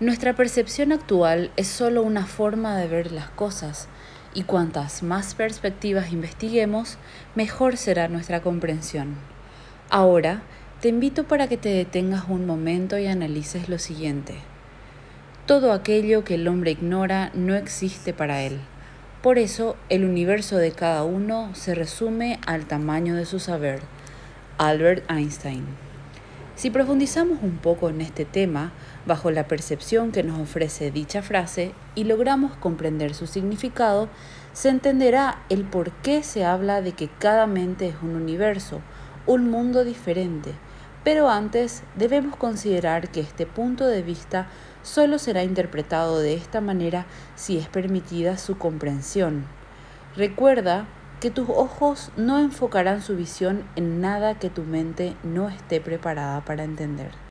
Nuestra percepción actual es solo una forma de ver las cosas y cuantas más perspectivas investiguemos, mejor será nuestra comprensión. Ahora, te invito para que te detengas un momento y analices lo siguiente. Todo aquello que el hombre ignora no existe para él. Por eso, el universo de cada uno se resume al tamaño de su saber. Albert Einstein. Si profundizamos un poco en este tema, bajo la percepción que nos ofrece dicha frase y logramos comprender su significado, se entenderá el por qué se habla de que cada mente es un universo, un mundo diferente. Pero antes debemos considerar que este punto de vista solo será interpretado de esta manera si es permitida su comprensión. Recuerda que tus ojos no enfocarán su visión en nada que tu mente no esté preparada para entender.